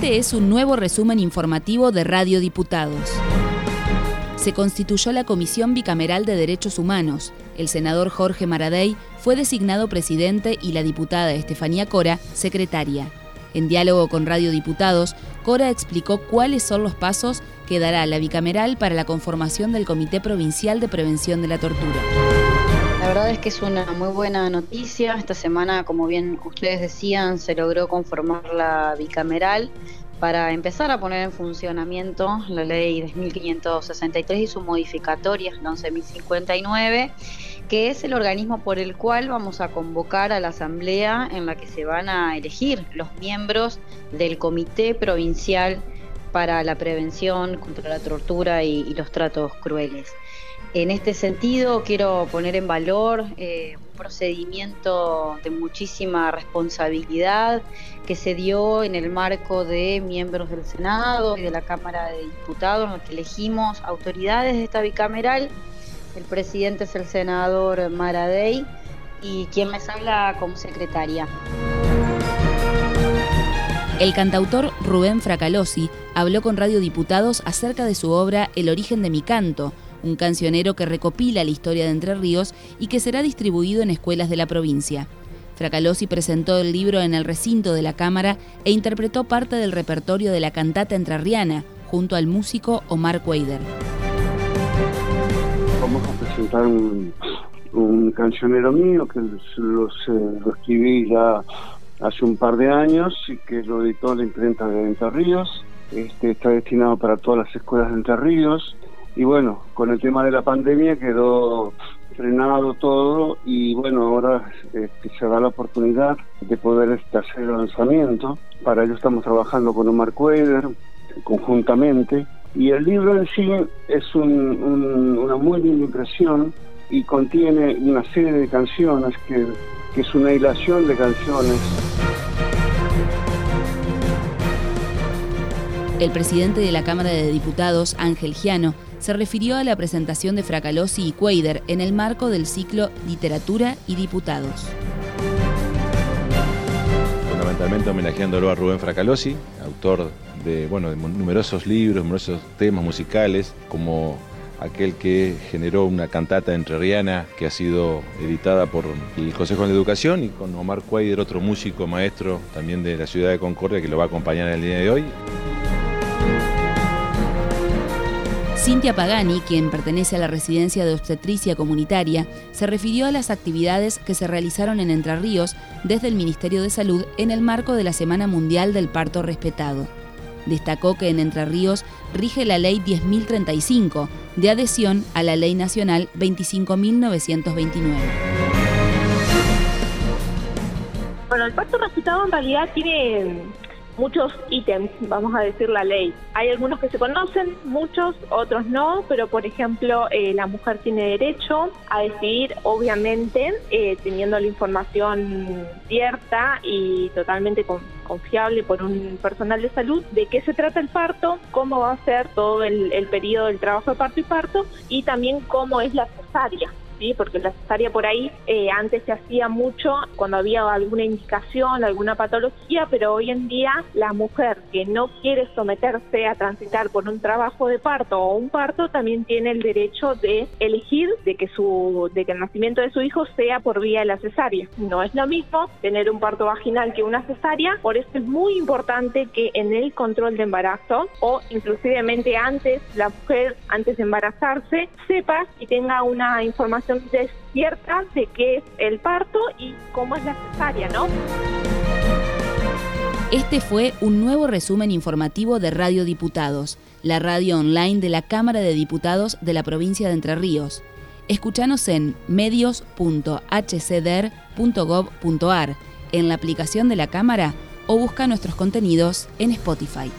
Este es un nuevo resumen informativo de Radio Diputados. Se constituyó la Comisión Bicameral de Derechos Humanos. El senador Jorge Maradei fue designado presidente y la diputada Estefanía Cora secretaria. En diálogo con Radio Diputados, Cora explicó cuáles son los pasos que dará la bicameral para la conformación del Comité Provincial de Prevención de la Tortura. Verdad es que es una muy buena noticia. Esta semana, como bien ustedes decían, se logró conformar la bicameral para empezar a poner en funcionamiento la ley 10.563 y su modificatoria, la 11.059 que es el organismo por el cual vamos a convocar a la asamblea en la que se van a elegir los miembros del Comité Provincial para la Prevención contra la Tortura y, los Tratos Crueles. En este sentido, quiero poner en valor eh, un procedimiento de muchísima responsabilidad que se dio en el marco de miembros del Senado y de la Cámara de Diputados, en el que elegimos autoridades de esta bicameral el presidente es el senador Maradei y quien me habla como secretaria. El cantautor Rubén Fracalosi habló con Radio Diputados acerca de su obra El origen de mi canto, un cancionero que recopila la historia de Entre Ríos y que será distribuido en escuelas de la provincia. Fracalosi presentó el libro en el recinto de la Cámara e interpretó parte del repertorio de la cantata entrerriana junto al músico Omar Cueider vamos a presentar un, cancionero mío que lo escribí ya hace un par de años y que lo editó la imprenta de Entre Ríos. Este, está destinado para todas las escuelas de Entre Ríos y bueno, con el tema de la pandemia quedó frenado todo y bueno, ahora este, se da la oportunidad de poder este, hacer el lanzamiento. Para ello estamos trabajando con Omar Cueder conjuntamente y el libro en sí es una muy linda impresión y contiene una serie de canciones que es una hilación de canciones. El presidente de la Cámara de Diputados, Ángel Giano, se refirió a la presentación de Fracalosi y Cuader en el marco del ciclo Literatura y Diputados. Fundamentalmente homenajeándolo a Rubén Fracalosi, autor de, bueno, numerosos libros, numerosos temas musicales, como aquel que generó una cantata entrerriana que ha sido editada por el Consejo de Educación y con Omar Cuader, otro músico maestro también de la ciudad de Concordia que lo va a acompañar en el día de hoy. Cintia Pagani, quien pertenece a la residencia de obstetricia comunitaria, se refirió a las actividades que se realizaron en Entre Ríos desde el Ministerio de Salud en el marco de la Semana Mundial del Parto Respetado. Destacó que en Entre Ríos rige la Ley 10.035, de adhesión a la Ley Nacional 25.929. Bueno, el pacto respetado en realidad tiene muchos ítems, vamos a decir la ley. Hay algunos que se conocen, muchos, otros no, pero por ejemplo eh, la mujer tiene derecho a decidir, obviamente, eh, teniendo la información cierta y totalmente confiable por un personal de salud, de qué se trata el parto, cómo va a ser todo el, el periodo del trabajo de parto y parto y también cómo es la cesárea porque la cesárea por ahí eh, antes se hacía mucho cuando había alguna indicación, alguna patología, pero hoy en día la mujer que no quiere someterse a transitar por un trabajo de parto o un parto también tiene el derecho de elegir de que su de que el nacimiento de su hijo sea por vía de la cesárea. No es lo mismo tener un parto vaginal que una cesárea, por eso es muy importante que en el control de embarazo o inclusivemente antes la mujer antes de embarazarse sepa y tenga una información despierta de qué es el parto y cómo es la cesárea, ¿no? Este fue un nuevo resumen informativo de Radio Diputados, la radio online de la Cámara de Diputados de la provincia de Entre Ríos. Escúchanos en medios.hcder.gov.ar, en la aplicación de la Cámara o busca nuestros contenidos en Spotify.